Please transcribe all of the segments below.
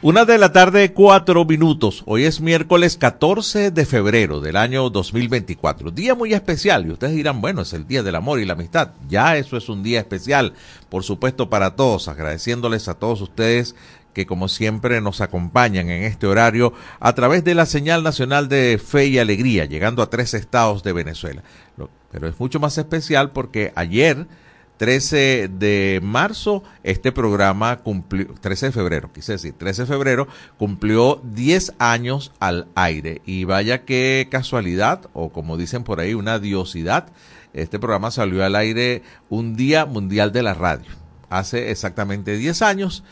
Una de la tarde, cuatro minutos. Hoy es miércoles 14 de febrero del año 2024. Día muy especial. Y ustedes dirán, bueno, es el Día del Amor y la Amistad. Ya eso es un día especial, por supuesto, para todos. Agradeciéndoles a todos ustedes que como siempre nos acompañan en este horario a través de la señal nacional de fe y alegría, llegando a tres estados de Venezuela. Pero es mucho más especial porque ayer 13 de marzo, este programa cumplió, 13 de febrero, quise decir, 13 de febrero, cumplió 10 años al aire. Y vaya qué casualidad, o como dicen por ahí, una diosidad, este programa salió al aire un día mundial de la radio. Hace exactamente 10 años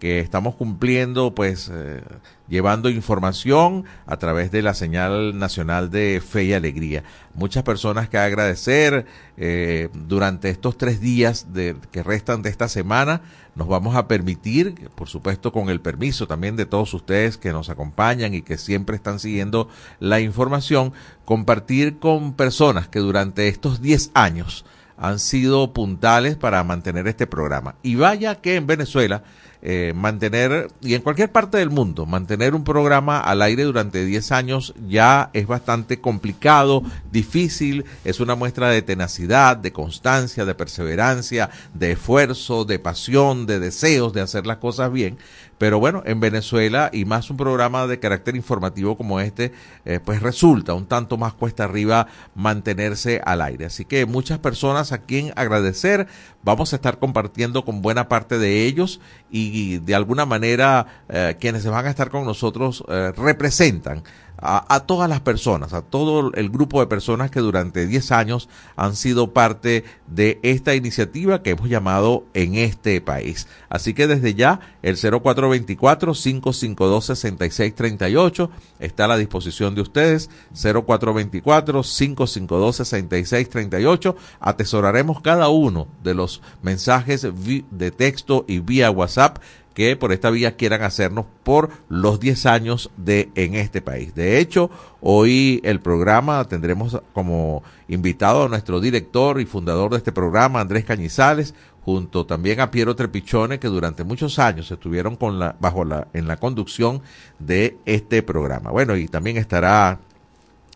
que estamos cumpliendo, pues, eh, llevando información a través de la señal nacional de fe y alegría. Muchas personas que agradecer eh, durante estos tres días de, que restan de esta semana. Nos vamos a permitir, por supuesto, con el permiso también de todos ustedes que nos acompañan y que siempre están siguiendo la información, compartir con personas que durante estos diez años han sido puntales para mantener este programa. Y vaya que en Venezuela eh, mantener, y en cualquier parte del mundo, mantener un programa al aire durante 10 años ya es bastante complicado, difícil, es una muestra de tenacidad, de constancia, de perseverancia, de esfuerzo, de pasión, de deseos de hacer las cosas bien. Pero bueno, en Venezuela y más un programa de carácter informativo como este, eh, pues resulta un tanto más cuesta arriba mantenerse al aire. Así que muchas personas a quien agradecer, vamos a estar compartiendo con buena parte de ellos y de alguna manera eh, quienes van a estar con nosotros eh, representan a, todas las personas, a todo el grupo de personas que durante 10 años han sido parte de esta iniciativa que hemos llamado En este país. Así que desde ya el 0424-552-6638 está a la disposición de ustedes. 0424-552-6638. Atesoraremos cada uno de los mensajes de texto y vía WhatsApp que por esta vía quieran hacernos por los 10 años de en este país. De hecho, hoy el programa tendremos como invitado a nuestro director y fundador de este programa, Andrés Cañizales, junto también a Piero Trepichone, que durante muchos años estuvieron con la, bajo la, en la conducción de este programa. Bueno, y también estará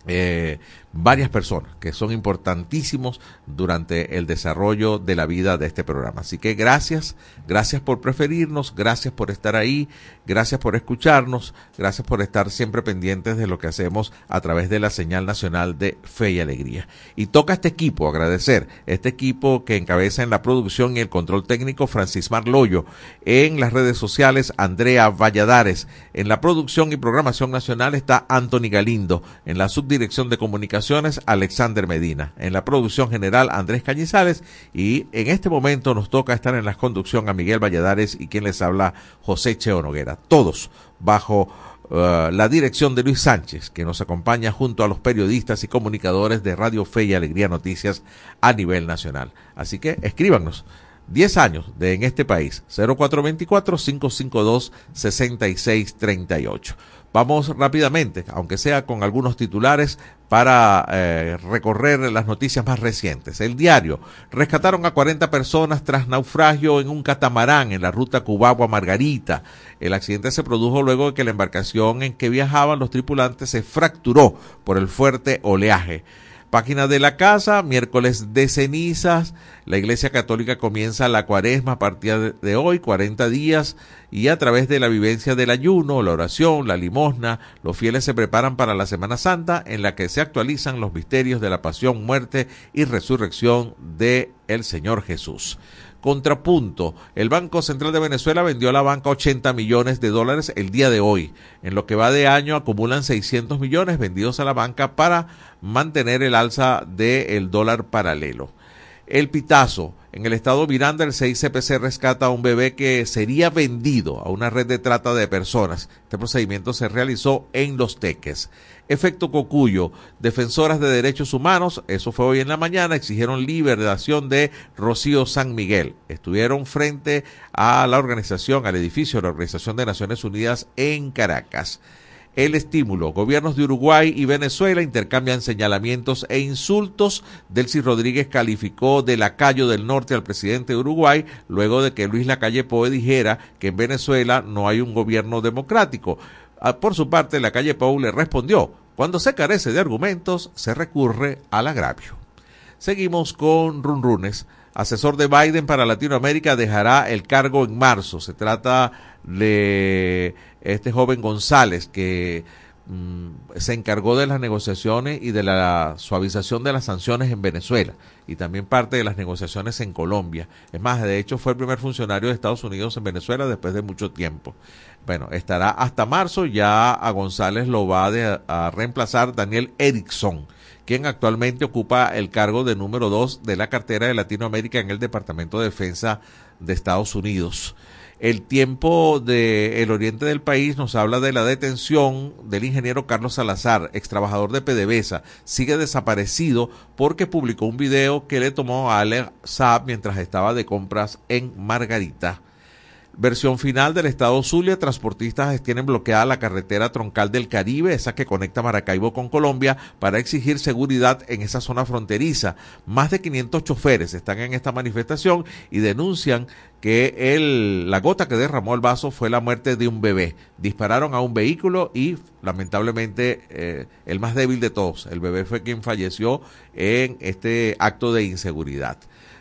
eh, varias personas que son importantísimos durante el desarrollo de la vida de este programa. Así que gracias, gracias por preferirnos, gracias por estar ahí, gracias por escucharnos, gracias por estar siempre pendientes de lo que hacemos a través de la señal nacional de Fe y Alegría. Y toca a este equipo agradecer, este equipo que encabeza en la producción y el control técnico Francis Marloyo, en las redes sociales Andrea Valladares, en la producción y programación nacional está Anthony Galindo, en la subdirección de comunicación Alexander Medina. En la producción general, Andrés Cañizales. Y en este momento nos toca estar en la conducción a Miguel Valladares y quien les habla, José Cheo Noguera. Todos bajo uh, la dirección de Luis Sánchez, que nos acompaña junto a los periodistas y comunicadores de Radio Fe y Alegría Noticias a nivel nacional. Así que escríbanos. 10 años de en este país, 0424-552-6638. Vamos rápidamente, aunque sea con algunos titulares, para eh, recorrer las noticias más recientes. El diario, rescataron a 40 personas tras naufragio en un catamarán en la ruta Cubagua-Margarita. El accidente se produjo luego de que la embarcación en que viajaban los tripulantes se fracturó por el fuerte oleaje. Página de la casa, miércoles de cenizas. La Iglesia Católica comienza la cuaresma a partir de hoy, 40 días, y a través de la vivencia del ayuno, la oración, la limosna, los fieles se preparan para la Semana Santa, en la que se actualizan los misterios de la pasión, muerte y resurrección de el Señor Jesús. Contrapunto, el Banco Central de Venezuela vendió a la banca 80 millones de dólares el día de hoy. En lo que va de año acumulan 600 millones vendidos a la banca para mantener el alza del dólar paralelo. El pitazo. En el estado Miranda, el 6CPC rescata a un bebé que sería vendido a una red de trata de personas. Este procedimiento se realizó en Los Teques. Efecto Cocuyo. Defensoras de derechos humanos, eso fue hoy en la mañana, exigieron liberación de Rocío San Miguel. Estuvieron frente a la organización, al edificio de la Organización de Naciones Unidas en Caracas. El estímulo. Gobiernos de Uruguay y Venezuela intercambian señalamientos e insultos. Delcy Rodríguez calificó de lacayo del norte al presidente de Uruguay luego de que Luis Lacalle Poe dijera que en Venezuela no hay un gobierno democrático. Ah, por su parte, Lacalle Poe le respondió, cuando se carece de argumentos, se recurre al agravio. Seguimos con Runrunes. Asesor de Biden para Latinoamérica dejará el cargo en marzo. Se trata de este joven González que mm, se encargó de las negociaciones y de la suavización de las sanciones en Venezuela y también parte de las negociaciones en Colombia. Es más, de hecho fue el primer funcionario de Estados Unidos en Venezuela después de mucho tiempo. Bueno, estará hasta marzo, ya a González lo va a reemplazar Daniel Erickson, quien actualmente ocupa el cargo de número dos de la cartera de Latinoamérica en el Departamento de Defensa de Estados Unidos. El tiempo del oriente del país nos habla de la detención del ingeniero Carlos Salazar, ex trabajador de PDVSA. Sigue desaparecido porque publicó un video que le tomó a Ale Saab mientras estaba de compras en Margarita. Versión final del estado Zulia, transportistas tienen bloqueada la carretera troncal del Caribe, esa que conecta Maracaibo con Colombia, para exigir seguridad en esa zona fronteriza. Más de 500 choferes están en esta manifestación y denuncian que la gota que derramó el vaso fue la muerte de un bebé. Dispararon a un vehículo y lamentablemente eh, el más débil de todos, el bebé fue quien falleció en este acto de inseguridad.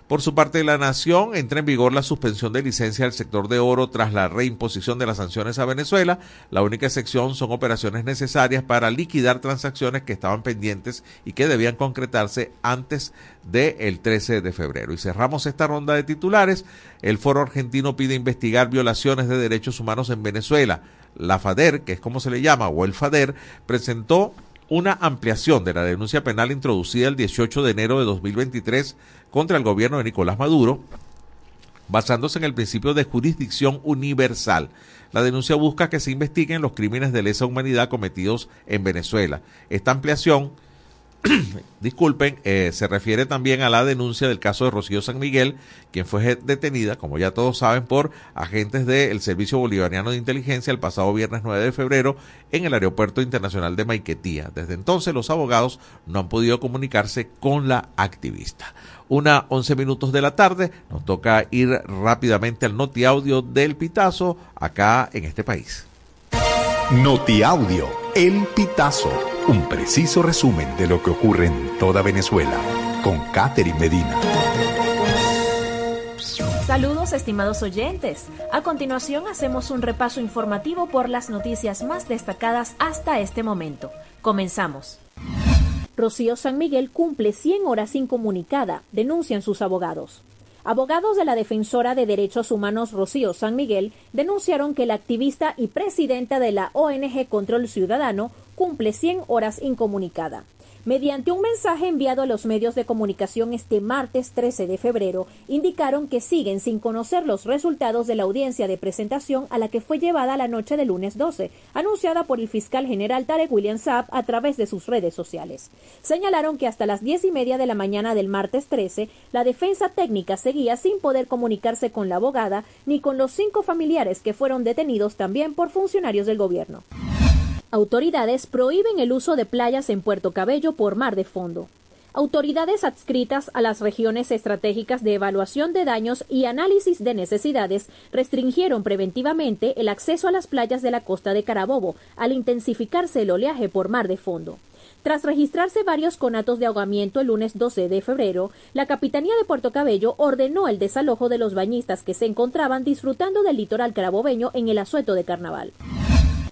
Por su parte, la Nación entra en vigor la suspensión de licencia del sector de oro tras la reimposición de las sanciones a Venezuela. La única excepción son operaciones necesarias para liquidar transacciones que estaban pendientes y que debían concretarse antes del 13 de febrero. Y cerramos esta ronda de titulares. El Foro Argentino pide investigar violaciones de derechos humanos en Venezuela. La FADER, que es como se le llama, o el FADER, presentó una ampliación de la denuncia penal introducida el 18 de enero de 2023 contra el gobierno de Nicolás Maduro, basándose en el principio de jurisdicción universal. La denuncia busca que se investiguen los crímenes de lesa humanidad cometidos en Venezuela. Esta ampliación disculpen, eh, se refiere también a la denuncia del caso de Rocío San Miguel, quien fue detenida, como ya todos saben, por agentes del Servicio Bolivariano de Inteligencia el pasado viernes 9 de febrero en el Aeropuerto Internacional de Maiquetía. Desde entonces los abogados no han podido comunicarse con la activista. Una 11 minutos de la tarde, nos toca ir rápidamente al noti audio del Pitazo acá en este país. Notiaudio, El Pitazo, un preciso resumen de lo que ocurre en toda Venezuela, con Catherine Medina. Saludos estimados oyentes. A continuación hacemos un repaso informativo por las noticias más destacadas hasta este momento. Comenzamos. Rocío San Miguel cumple 100 horas incomunicada, denuncian sus abogados. Abogados de la defensora de derechos humanos Rocío San Miguel denunciaron que la activista y presidenta de la ONG Control Ciudadano cumple 100 horas incomunicada. Mediante un mensaje enviado a los medios de comunicación este martes 13 de febrero, indicaron que siguen sin conocer los resultados de la audiencia de presentación a la que fue llevada la noche del lunes 12, anunciada por el fiscal general Tarek William Saab a través de sus redes sociales. Señalaron que hasta las diez y media de la mañana del martes 13, la defensa técnica seguía sin poder comunicarse con la abogada ni con los cinco familiares que fueron detenidos también por funcionarios del gobierno. Autoridades prohíben el uso de playas en Puerto Cabello por mar de fondo. Autoridades adscritas a las regiones estratégicas de evaluación de daños y análisis de necesidades restringieron preventivamente el acceso a las playas de la costa de Carabobo al intensificarse el oleaje por mar de fondo. Tras registrarse varios conatos de ahogamiento el lunes 12 de febrero, la Capitanía de Puerto Cabello ordenó el desalojo de los bañistas que se encontraban disfrutando del litoral carabobeño en el asueto de carnaval.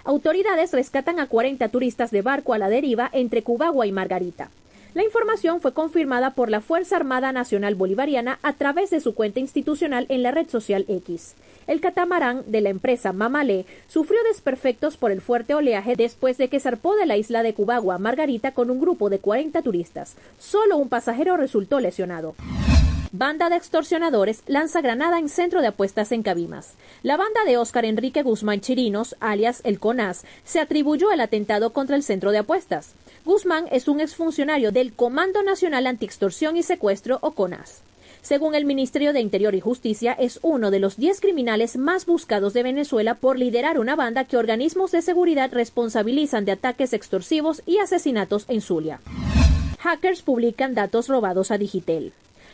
Autoridades rescatan a 40 turistas de barco a la deriva entre Cubagua y Margarita. La información fue confirmada por la Fuerza Armada Nacional Bolivariana a través de su cuenta institucional en la red social X. El catamarán de la empresa Mamalé sufrió desperfectos por el fuerte oleaje después de que zarpó de la isla de Cubagua Margarita con un grupo de 40 turistas. Solo un pasajero resultó lesionado. Banda de extorsionadores lanza granada en centro de apuestas en Cabimas. La banda de Óscar Enrique Guzmán Chirinos, alias El CONAS, se atribuyó el atentado contra el centro de apuestas. Guzmán es un exfuncionario del Comando Nacional Antiextorsión y Secuestro o CONAS. Según el Ministerio de Interior y Justicia, es uno de los 10 criminales más buscados de Venezuela por liderar una banda que organismos de seguridad responsabilizan de ataques extorsivos y asesinatos en Zulia. Hackers publican datos robados a Digitel.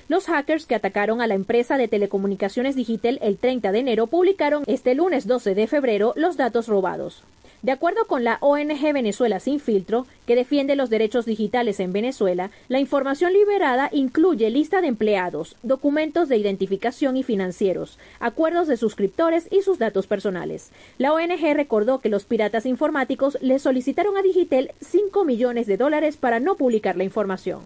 Los hackers que atacaron a la empresa de telecomunicaciones Digitel el 30 de enero publicaron este lunes 12 de febrero los datos robados. De acuerdo con la ONG Venezuela Sin Filtro, que defiende los derechos digitales en Venezuela, la información liberada incluye lista de empleados, documentos de identificación y financieros, acuerdos de suscriptores y sus datos personales. La ONG recordó que los piratas informáticos le solicitaron a Digitel 5 millones de dólares para no publicar la información.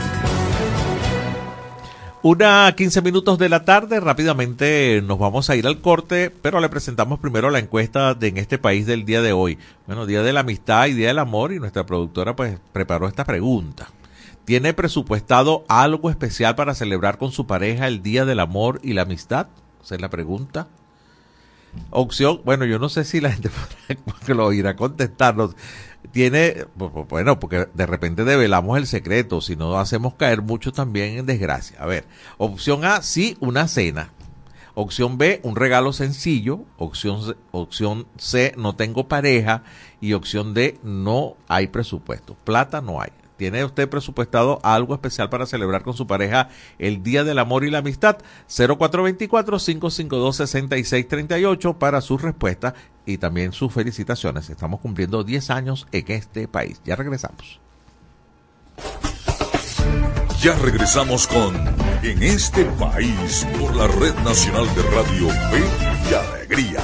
Una 15 minutos de la tarde, rápidamente nos vamos a ir al corte, pero le presentamos primero la encuesta de en este país del día de hoy. Bueno, Día de la Amistad y Día del Amor y nuestra productora pues preparó esta pregunta. ¿Tiene presupuestado algo especial para celebrar con su pareja el Día del Amor y la Amistad? Esa es la pregunta. Opción, bueno, yo no sé si la gente lo irá a contestarnos tiene, bueno, porque de repente develamos el secreto, si no hacemos caer mucho también en desgracia. A ver, opción A, sí, una cena. Opción B, un regalo sencillo. Opción, opción C, no tengo pareja. Y opción D, no hay presupuesto. Plata no hay. ¿Tiene usted presupuestado algo especial para celebrar con su pareja el Día del Amor y la Amistad? 0424-552-6638 para sus respuestas y también sus felicitaciones. Estamos cumpliendo 10 años en este país. Ya regresamos. Ya regresamos con En este país por la Red Nacional de Radio Fe y Alegría.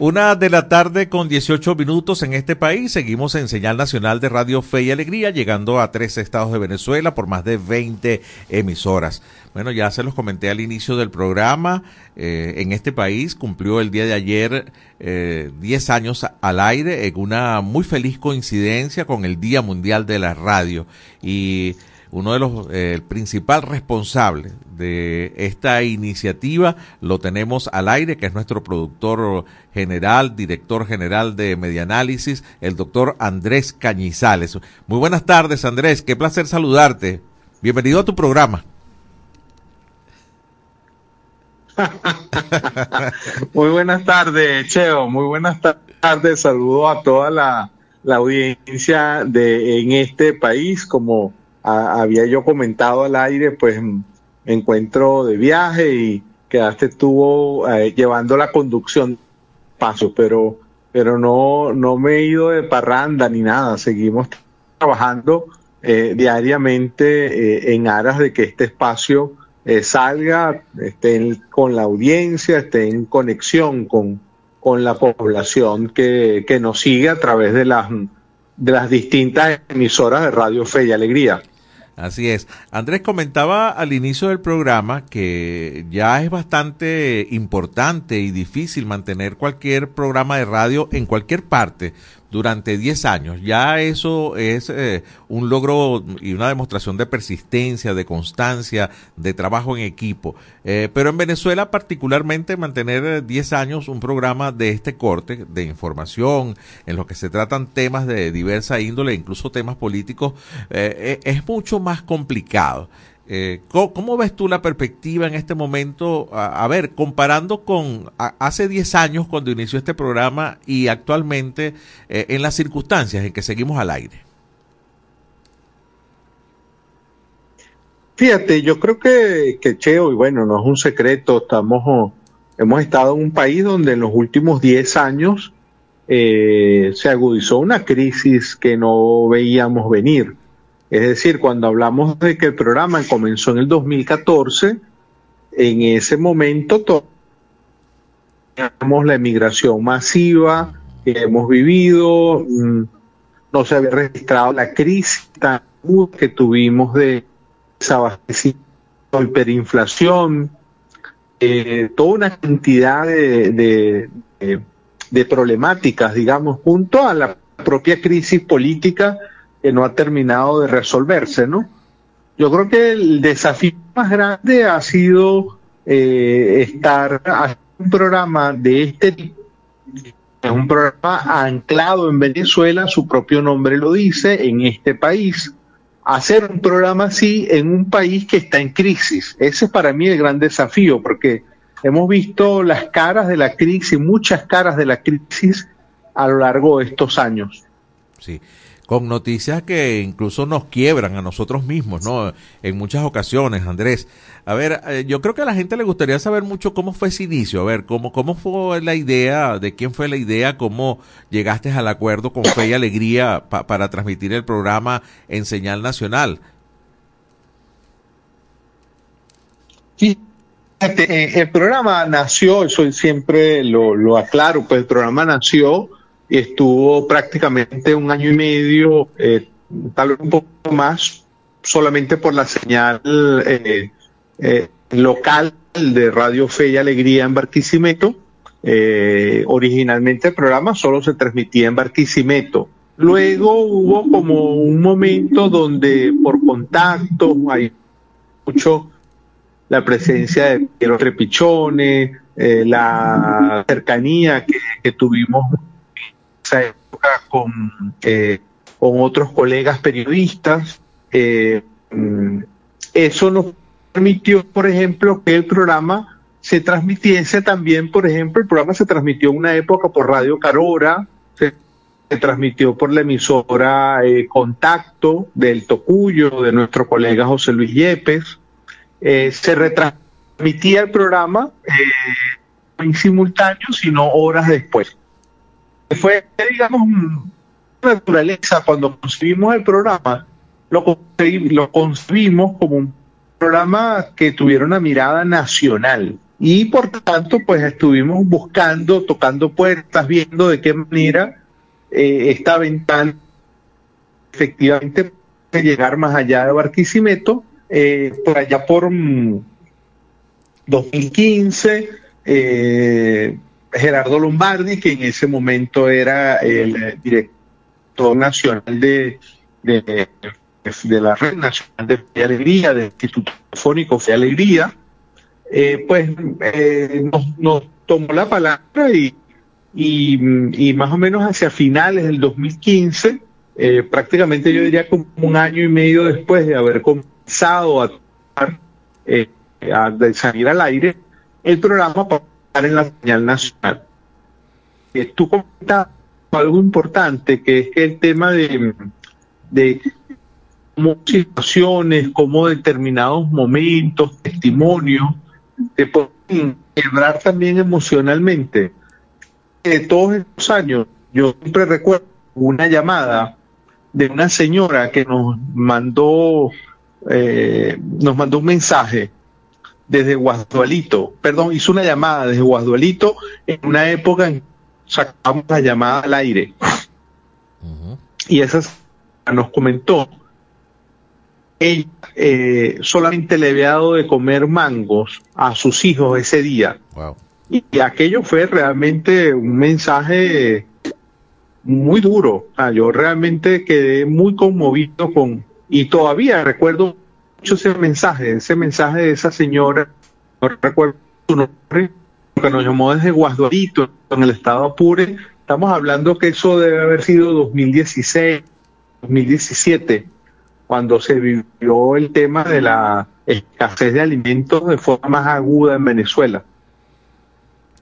Una de la tarde con 18 minutos en este país. Seguimos en señal nacional de Radio Fe y Alegría, llegando a tres estados de Venezuela por más de 20 emisoras. Bueno, ya se los comenté al inicio del programa. Eh, en este país cumplió el día de ayer eh, 10 años al aire en una muy feliz coincidencia con el Día Mundial de la Radio. Y uno de los eh, principal responsable de esta iniciativa lo tenemos al aire, que es nuestro productor general, director general de Medianálisis, el doctor Andrés Cañizales. Muy buenas tardes, Andrés, qué placer saludarte. Bienvenido a tu programa. muy buenas tardes, Cheo. Muy buenas tardes. Saludo a toda la la audiencia de en este país, como había yo comentado al aire, pues me encuentro de viaje y quedaste estuvo eh, llevando la conducción paso, pero pero no no me he ido de parranda ni nada, seguimos trabajando eh, diariamente eh, en aras de que este espacio salga, esté con la audiencia, esté en conexión con, con la población que, que nos sigue a través de las, de las distintas emisoras de Radio Fe y Alegría. Así es. Andrés comentaba al inicio del programa que ya es bastante importante y difícil mantener cualquier programa de radio en cualquier parte durante 10 años. Ya eso es eh, un logro y una demostración de persistencia, de constancia, de trabajo en equipo. Eh, pero en Venezuela particularmente mantener 10 años un programa de este corte, de información, en lo que se tratan temas de diversa índole, incluso temas políticos, eh, es mucho más complicado. Eh, ¿cómo, ves tú la perspectiva en este momento? A, ver, comparando con hace 10 años cuando inició este programa y actualmente eh, en las circunstancias en que seguimos al aire. Fíjate, yo creo que, Cheo, y bueno, no es un secreto, estamos, hemos estado en un país donde en los últimos 10 años eh, se agudizó una crisis que no veíamos venir es decir, cuando hablamos de que el programa comenzó en el 2014, en ese momento teníamos la emigración masiva que hemos vivido, mm, no se había registrado la crisis que tuvimos de desabastecimiento, hiperinflación, eh, toda una cantidad de, de problemáticas, digamos, junto a la propia crisis política que no ha terminado de resolverse, ¿no? Yo creo que el desafío más grande ha sido eh, estar haciendo un programa de este tipo, es un programa anclado en Venezuela, su propio nombre lo dice, en este país. Hacer un programa así en un país que está en crisis. Ese es para mí el gran desafío, porque hemos visto las caras de la crisis, muchas caras de la crisis a lo largo de estos años. Sí con noticias que incluso nos quiebran a nosotros mismos, ¿no? En muchas ocasiones, Andrés. A ver, eh, yo creo que a la gente le gustaría saber mucho cómo fue ese inicio, a ver, cómo, cómo fue la idea, de quién fue la idea, cómo llegaste al acuerdo con Fe y Alegría para transmitir el programa en señal nacional. Eh, el programa nació, eso siempre lo, lo aclaro, pues el programa nació estuvo prácticamente un año y medio, eh, tal vez un poco más, solamente por la señal eh, eh, local de Radio Fe y Alegría en Barquisimeto. originalmente el programa solo se transmitía en Barquisimeto. Luego hubo como un momento donde por contacto hay mucho la presencia de Piero Trepichone, la cercanía que tuvimos época con, eh, con otros colegas periodistas. Eh, mm, eso nos permitió, por ejemplo, que el programa se transmitiese también, por ejemplo, el programa se transmitió en una época por Radio Carora, se, transmitió por la emisora eh, Contacto del Tocuyo, de nuestro colega José Luis Yepes. se retransmitía el programa en simultáneo, sino horas después fue, digamos, naturaleza cuando concebimos el programa, lo, concebimos, como un programa que tuviera una mirada nacional. Y por tanto, pues estuvimos buscando, tocando puertas, viendo de qué manera eh, esta ventana efectivamente puede llegar más allá de Barquisimeto, eh, por allá por 2015, mm, eh, Gerardo Lombardi, que en ese momento era el director nacional de, de, la Red Nacional de Fe Alegría, del Instituto Fónico Fe Alegría, eh, pues eh, nos, tomó la palabra y, y, más o menos hacia finales del 2015, eh, prácticamente yo diría como un año y medio después de haber comenzado a, a salir al aire, el programa en la señal nacional. Eh, tú comentas algo importante, que es el tema de, de cómo situaciones, cómo determinados momentos, testimonios, te pueden quebrar también emocionalmente. De todos estos años, yo siempre recuerdo una llamada de una señora que nos mandó, eh, nos mandó un mensaje desde Guasdualito, perdón, hizo una llamada desde Guasdualito en una época en que sacamos la llamada al aire. Y esa nos comentó, ella eh, solamente le había dado de comer mangos a sus hijos ese día. Y, y aquello fue realmente un mensaje muy duro. yo realmente quedé muy conmovido con, y todavía recuerdo ese mensaje, ese mensaje de esa señora, no recuerdo su nombre, que nos llamó desde Guasduarito, en el estado Apure. Estamos hablando que eso debe haber sido 2016, 2017, cuando se vivió el tema de la escasez de alimentos de forma más aguda en Venezuela.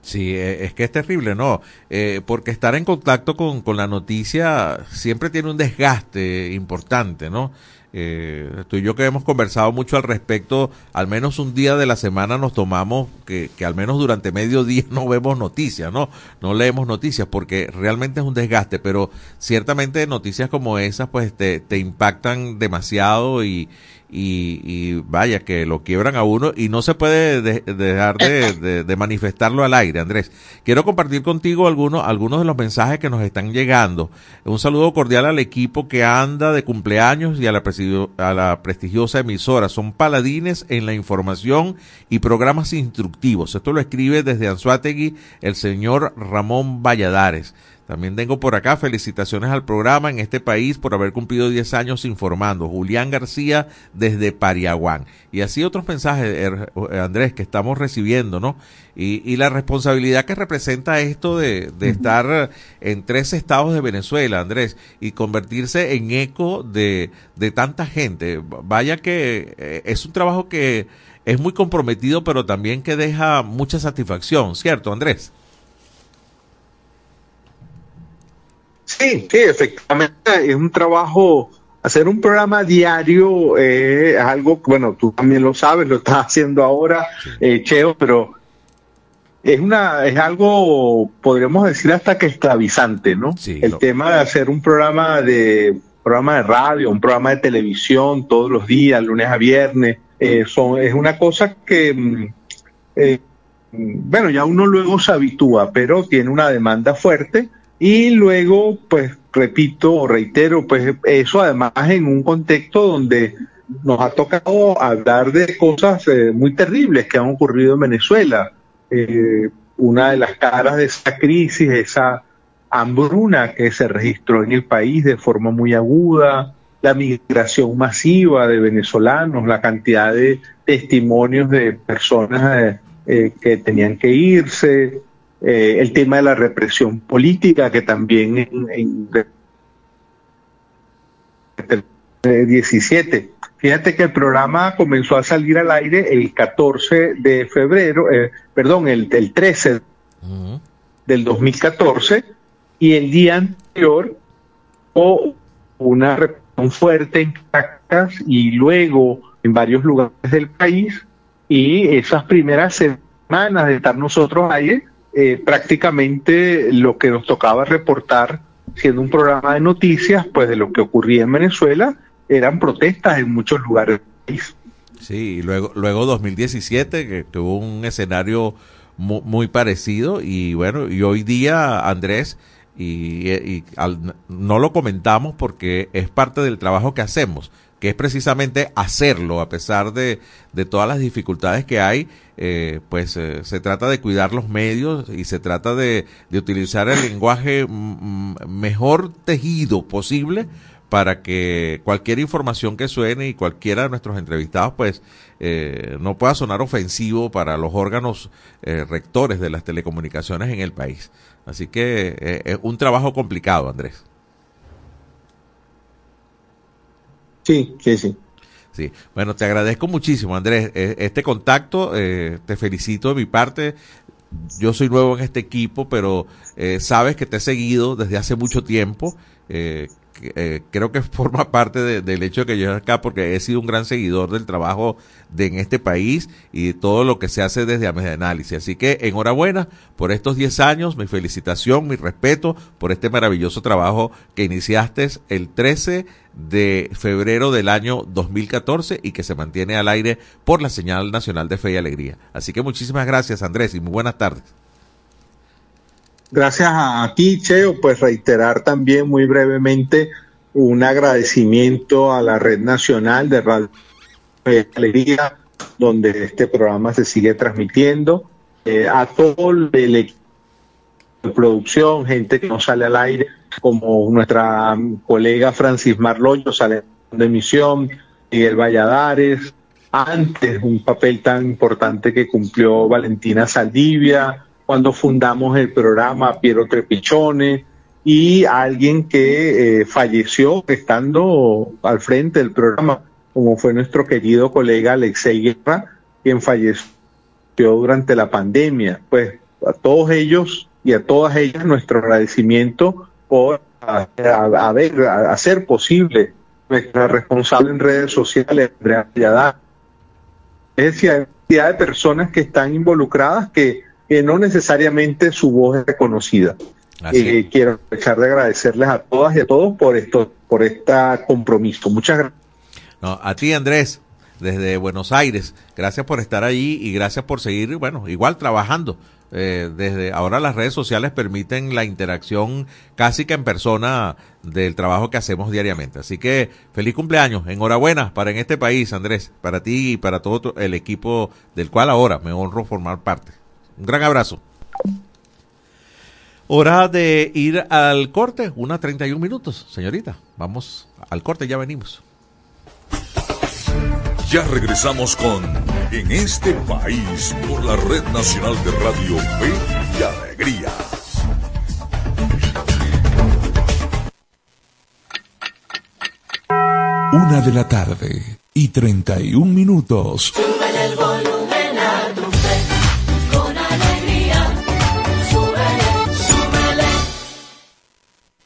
Sí, eh, es que es terrible, ¿no? Eh, porque estar en contacto con, con, la noticia siempre tiene un desgaste importante, ¿no? Eh, tú y yo que hemos conversado mucho al respecto, al menos un día de la semana nos tomamos que, que al menos durante medio día no vemos noticias, ¿no? No leemos noticias porque realmente es un desgaste, pero ciertamente noticias como esas pues te, te impactan demasiado y, y, vaya que lo quiebran a uno y no se puede dejar de, manifestarlo al aire, Andrés. Quiero compartir contigo algunos, algunos de los mensajes que nos están llegando. Un saludo cordial al equipo que anda de cumpleaños y a la, a la prestigiosa emisora. Son paladines en la información y programas instructivos. Esto lo escribe desde Anzuategui el señor Ramón Valladares. También tengo por acá felicitaciones al programa en este país por haber cumplido 10 años informando. Julián García desde Pariaguán. Y así otros mensajes, er, Andrés, que estamos recibiendo, ¿no? Y, la responsabilidad que representa esto de, estar en tres estados de Venezuela, Andrés, y convertirse en eco de, de tanta gente. Vaya que eh, es un trabajo que es muy comprometido, pero también que deja mucha satisfacción, ¿cierto, Andrés? Sí, sí, efectivamente es un trabajo, hacer un programa diario eh, es algo, bueno, tú también lo sabes, lo estás haciendo ahora, eh, Cheo, pero es una es algo, podríamos decir hasta que esclavizante, ¿no? El tema de hacer un programa de programa de radio, un programa de televisión todos los días, lunes a viernes, eh, son, es una cosa que mm, eh, bueno, ya uno luego se habitúa, pero tiene una demanda fuerte y luego, pues repito o reitero, pues eso además en un contexto donde nos ha tocado hablar de cosas eh, muy terribles que han ocurrido en Venezuela. Eh, una de las caras de esa crisis, esa hambruna que se registró en el país de forma muy aguda, la migración masiva de venezolanos, la cantidad de testimonios de personas eh, que tenían que irse, eh, el tema de la represión política, que también en, en 17. Fíjate que el programa comenzó a salir al aire el 14 de febrero, eh, perdón, el, el 13 del 2014, y el día anterior hubo una represión fuerte en Caracas y luego en varios lugares del país, y esas primeras semanas de estar nosotros ahí, eh, prácticamente lo que nos tocaba reportar, siendo un programa de noticias, pues de lo que ocurría en Venezuela, eran protestas en muchos lugares del país. Sí, y luego, luego 2017, que tuvo un escenario muy, parecido, y bueno, y hoy día, Andrés, y, no lo comentamos porque es parte del trabajo que hacemos, que es precisamente hacerlo a pesar de, de todas las dificultades que hay, eh, pues eh, se trata de cuidar los medios y se trata de, de utilizar el lenguaje mejor tejido posible para que cualquier información que suene y cualquiera de nuestros entrevistados pues eh, no pueda sonar ofensivo para los órganos rectores de las telecomunicaciones en el país. Así que es un trabajo complicado, Andrés. Sí, sí, sí. Sí, bueno, te agradezco muchísimo, Andrés, e, este contacto, eh, te felicito de mi parte. yo soy nuevo en este equipo, pero eh, sabes que te he seguido desde hace mucho tiempo. Eh, eh, creo que forma parte del hecho de que yo acá porque he sido un gran seguidor del trabajo de en este país y todo lo que se hace desde de Análisis. Así que enhorabuena por estos 10 años, mi felicitación, mi respeto por este maravilloso trabajo que iniciaste el 13 de febrero del año 2014 y que se mantiene al aire por la señal nacional de fe y alegría. Así que muchísimas gracias Andrés y muy buenas tardes. Gracias a ti, Cheo. Pues reiterar también muy brevemente un agradecimiento a la Red Nacional de Radio Alegría, donde este programa se sigue transmitiendo, eh, a todo el equipo de producción, gente que no sale al aire, como nuestra colega Francis Marloyo, sale de emisión, Miguel Valladares, antes un papel tan importante que cumplió Valentina Saldivia, cuando fundamos el programa Piero Trepichone y alguien que eh, falleció estando al frente del programa, como fue nuestro querido colega Alexei Guerra, quien falleció durante la pandemia. Pues a todos ellos y a todas ellas nuestro agradecimiento por hacer posible nuestra responsable en redes sociales, Andrea. Es decir, cantidad de personas que están involucradas que que no necesariamente su voz es reconocida. Eh, quiero aprovechar de agradecerles a todas y a todos por esto, por este compromiso. Muchas gracias. No, a ti Andrés, desde Buenos Aires, gracias por estar allí y gracias por seguir, bueno, igual trabajando. Eh, desde ahora las redes sociales permiten la interacción casi que en persona del trabajo que hacemos diariamente. Así que feliz cumpleaños, enhorabuena para en este país, Andrés, para ti y para todo el equipo del cual ahora me honro formar parte. Un gran abrazo. Hora de ir al corte, una 31 minutos, señorita. Vamos al corte, ya venimos. Ya regresamos con En este país por la Red Nacional de Radio Fe y Alegría. Una de la tarde y 31 minutos.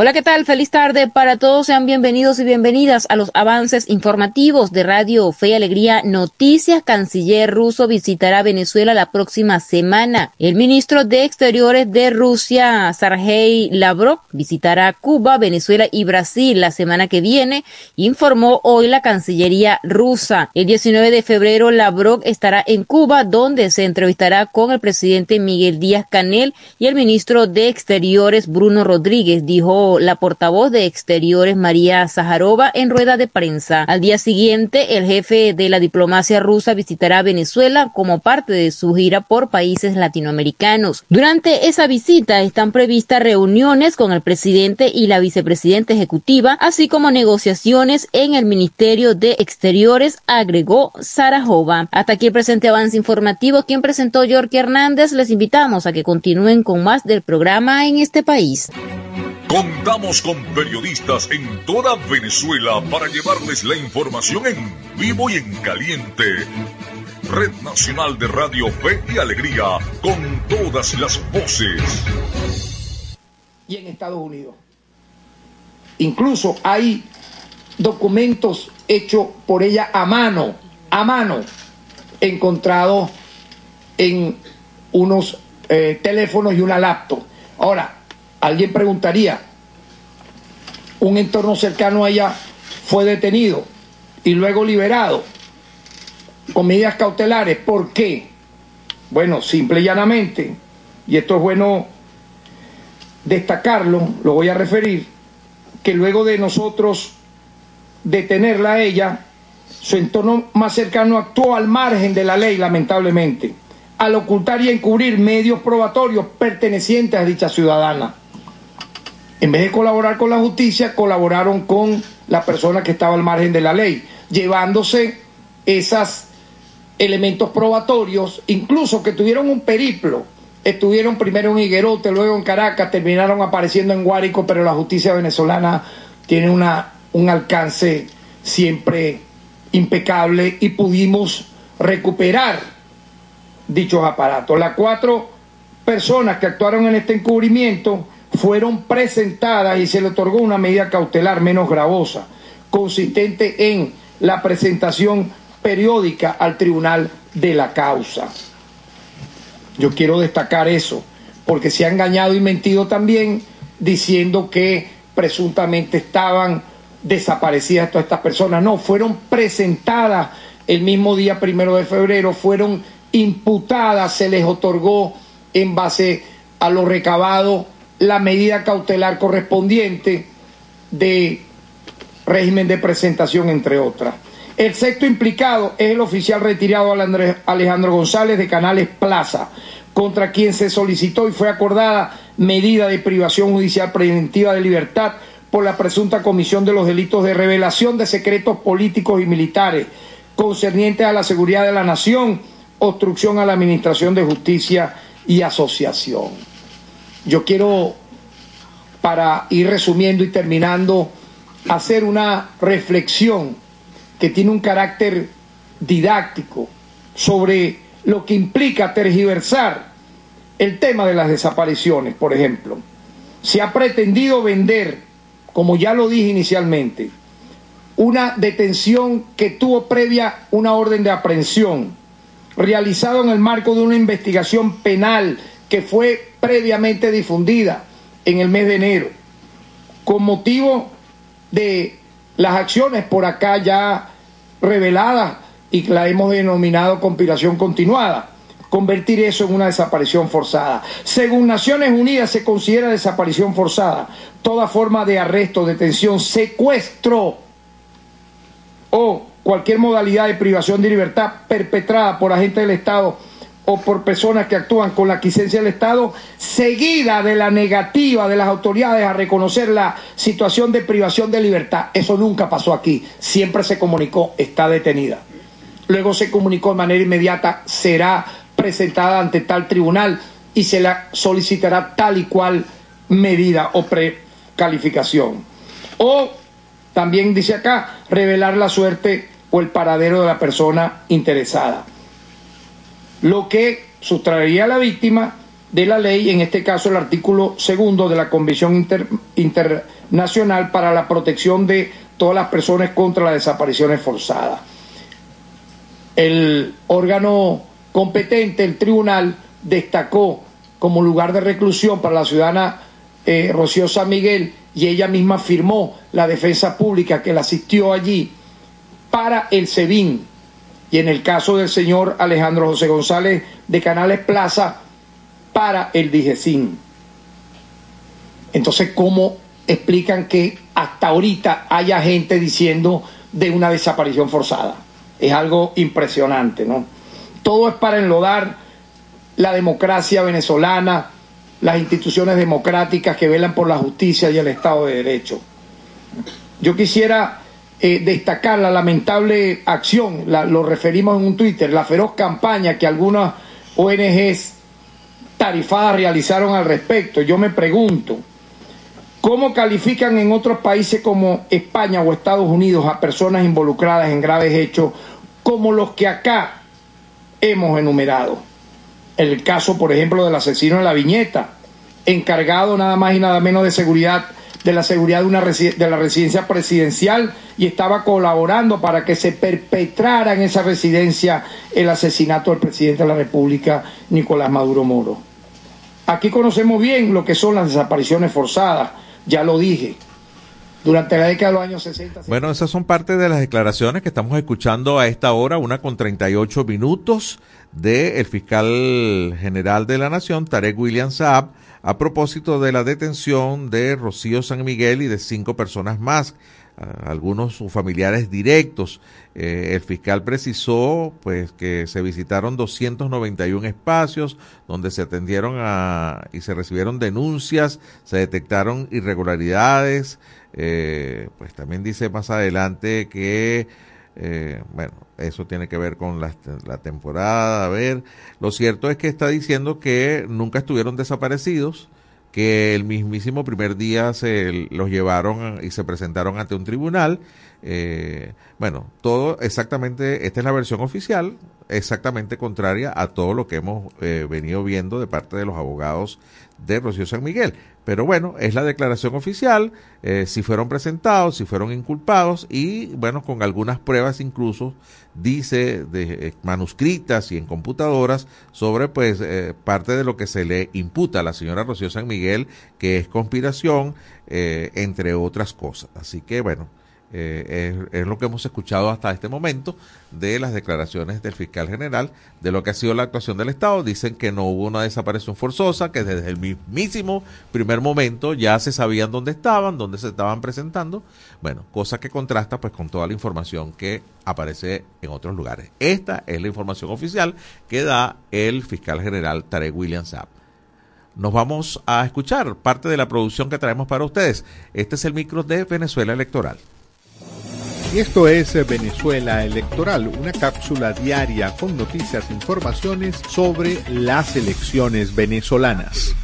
Hola, ¿qué tal? Feliz tarde para todos. Sean bienvenidos y bienvenidas a los avances informativos de Radio Fe y Alegría Noticias. Canciller ruso visitará Venezuela la próxima semana. El ministro de Exteriores de Rusia, Sergei Lavrov, visitará Cuba, Venezuela y Brasil la semana que viene, informó hoy la Cancillería rusa. El 19 de febrero, Lavrov estará en Cuba, donde se entrevistará con el presidente Miguel Díaz Canel y el ministro de Exteriores, Bruno Rodríguez, dijo la portavoz de Exteriores María Zaharova en rueda de prensa. Al día siguiente, el jefe de la diplomacia rusa visitará Venezuela como parte de su gira por países latinoamericanos. Durante esa visita están previstas reuniones con el presidente y la vicepresidenta ejecutiva, así como negociaciones en el Ministerio de Exteriores, agregó Zarajova. Hasta aquí el presente avance informativo. Quien presentó York Hernández, les invitamos a que continúen con más del programa en este país. Contamos con periodistas en toda Venezuela para llevarles la información en vivo y en caliente. Red Nacional de Radio Fe y Alegría, con todas las voces. Y en Estados Unidos. Incluso hay documentos hechos por ella a mano, a mano, encontrados en unos eh, teléfonos y una laptop. Ahora, Alguien preguntaría, un entorno cercano a ella fue detenido y luego liberado con medidas cautelares. ¿Por qué? Bueno, simple y llanamente, y esto es bueno destacarlo, lo voy a referir, que luego de nosotros detenerla a ella, su entorno más cercano actuó al margen de la ley, lamentablemente, al ocultar y encubrir medios probatorios pertenecientes a dicha ciudadana. En vez de colaborar con la justicia, colaboraron con la persona que estaba al margen de la ley, llevándose esos elementos probatorios, incluso que tuvieron un periplo. Estuvieron primero en Higuerote, luego en Caracas, terminaron apareciendo en Guárico, pero la justicia venezolana tiene una, un alcance siempre impecable y pudimos recuperar dichos aparatos. Las cuatro personas que actuaron en este encubrimiento fueron presentadas y se le otorgó una medida cautelar menos gravosa, consistente en la presentación periódica al tribunal de la causa. Yo quiero destacar eso, porque se ha engañado y mentido también diciendo que presuntamente estaban desaparecidas todas estas personas. No, fueron presentadas el mismo día primero de febrero, fueron imputadas, se les otorgó en base a lo recabado la medida cautelar correspondiente de régimen de presentación, entre otras. El sexto implicado es el oficial retirado Alejandro González de Canales Plaza, contra quien se solicitó y fue acordada medida de privación judicial preventiva de libertad por la presunta comisión de los delitos de revelación de secretos políticos y militares concernientes a la seguridad de la nación, obstrucción a la administración de justicia y asociación. Yo quiero, para ir resumiendo y terminando, hacer una reflexión que tiene un carácter didáctico sobre lo que implica tergiversar el tema de las desapariciones, por ejemplo. Se ha pretendido vender, como ya lo dije inicialmente, una detención que tuvo previa una orden de aprehensión, realizado en el marco de una investigación penal que fue previamente difundida en el mes de enero, con motivo de las acciones por acá ya reveladas y que la hemos denominado conspiración continuada, convertir eso en una desaparición forzada. Según Naciones Unidas se considera desaparición forzada toda forma de arresto, detención, secuestro o cualquier modalidad de privación de libertad perpetrada por agentes del Estado o por personas que actúan con la quiescencia del Estado, seguida de la negativa de las autoridades a reconocer la situación de privación de libertad. Eso nunca pasó aquí, siempre se comunicó, está detenida. Luego se comunicó de manera inmediata, será presentada ante tal tribunal y se la solicitará tal y cual medida o precalificación. O también dice acá, revelar la suerte o el paradero de la persona interesada lo que sustraería a la víctima de la ley, en este caso el artículo segundo de la Convención Internacional para la Protección de todas las personas contra las desapariciones forzadas. El órgano competente, el tribunal, destacó como lugar de reclusión para la ciudadana eh, Rocío San Miguel y ella misma firmó la defensa pública que la asistió allí para el SEBIN, y en el caso del señor Alejandro José González de Canales Plaza para el DIGESIN. Entonces, ¿cómo explican que hasta ahorita haya gente diciendo de una desaparición forzada? Es algo impresionante, ¿no? Todo es para enlodar la democracia venezolana, las instituciones democráticas que velan por la justicia y el Estado de Derecho. Yo quisiera eh, destacar la lamentable acción, lo referimos en un Twitter, la feroz campaña que algunas ONGs tarifadas realizaron al respecto. Yo me pregunto, ¿cómo califican en otros países como España o Estados Unidos a personas involucradas en graves hechos como los que acá hemos enumerado? El caso, por ejemplo, del asesino de la viñeta, encargado nada más y nada menos de seguridad de la seguridad de, una de la residencia presidencial y estaba colaborando para que se perpetrara en esa residencia el asesinato del presidente de la República, Nicolás Maduro Moro. Aquí conocemos bien lo que son las desapariciones forzadas, ya lo dije. Durante la década de los años 60. Bueno, esas son parte de las declaraciones que estamos escuchando a esta hora, una con 38 minutos, del fiscal general de la Nación, Tarek William Saab, a propósito de la detención de Rocío San Miguel y de cinco personas más algunos sus familiares directos. Eh, el fiscal precisó pues que se visitaron 291 espacios donde se atendieron a, y se recibieron denuncias, se detectaron irregularidades. Eh, pues también dice más adelante que eh, bueno, eso tiene que ver con la, temporada. A ver, lo cierto es que está diciendo que nunca estuvieron desaparecidos, que el mismísimo primer día se los llevaron y se presentaron ante un tribunal. Eh, bueno, todo exactamente, esta es la versión oficial, exactamente contraria a todo lo que hemos venido viendo de parte de los abogados de Rocío San Miguel. Pero bueno, es la declaración oficial, eh, si fueron presentados, si fueron inculpados y bueno, con algunas pruebas incluso, dice, de, eh, manuscritas y en computadoras sobre pues eh, parte de lo que se le imputa a la señora Rocío San Miguel, que es conspiración, entre otras cosas. Así que bueno, eh, es, lo que hemos escuchado hasta este momento de las declaraciones del fiscal general de lo que ha sido la actuación del Estado. Dicen que no hubo una desaparición forzosa, que desde el mismísimo primer momento ya se sabían dónde estaban, dónde se estaban presentando. Bueno, cosa que contrasta pues con toda la información que aparece en otros lugares. Esta es la información oficial que da el fiscal general Tarek William Saab nos vamos a escuchar parte de la producción que traemos para ustedes. Este es el micro de Venezuela Electoral. Y esto es Venezuela Electoral, una cápsula diaria con noticias e informaciones sobre las elecciones venezolanas.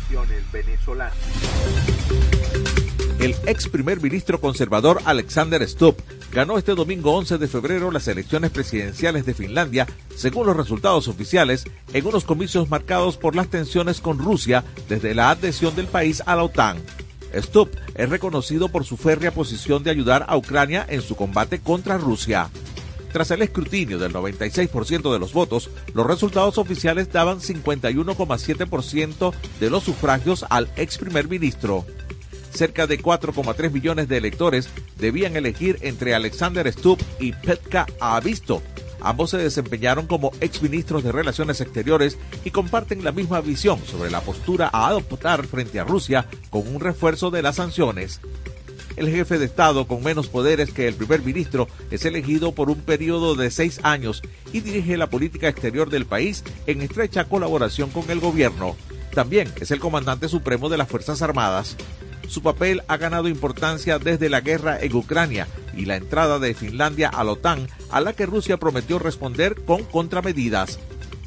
El ex primer ministro conservador Alexander Stubb ganó este domingo 11 de febrero las elecciones presidenciales de Finlandia, según los resultados oficiales, en unos comicios marcados por las tensiones con Rusia desde la adhesión del país a la OTAN. Stubb es reconocido por su férrea posición de ayudar a Ucrania en su combate contra Rusia. Tras el escrutinio del 96% de los votos, los resultados oficiales daban 51,7% de los sufragios al ex primer ministro. Cerca de 4,3 millones de electores debían elegir entre Alexander Stubb y Petka Avisto, Ambos se desempeñaron como exministros de Relaciones Exteriores y comparten la misma visión sobre la postura a adoptar frente a Rusia con un refuerzo de las sanciones. El jefe de Estado con menos poderes que el primer ministro es elegido por un periodo de seis años y dirige la política exterior del país en estrecha colaboración con el gobierno. También es el comandante supremo de las Fuerzas Armadas. Su papel ha ganado importancia desde la guerra en Ucrania y la entrada de Finlandia a la OTAN, a la que Rusia prometió responder con contramedidas.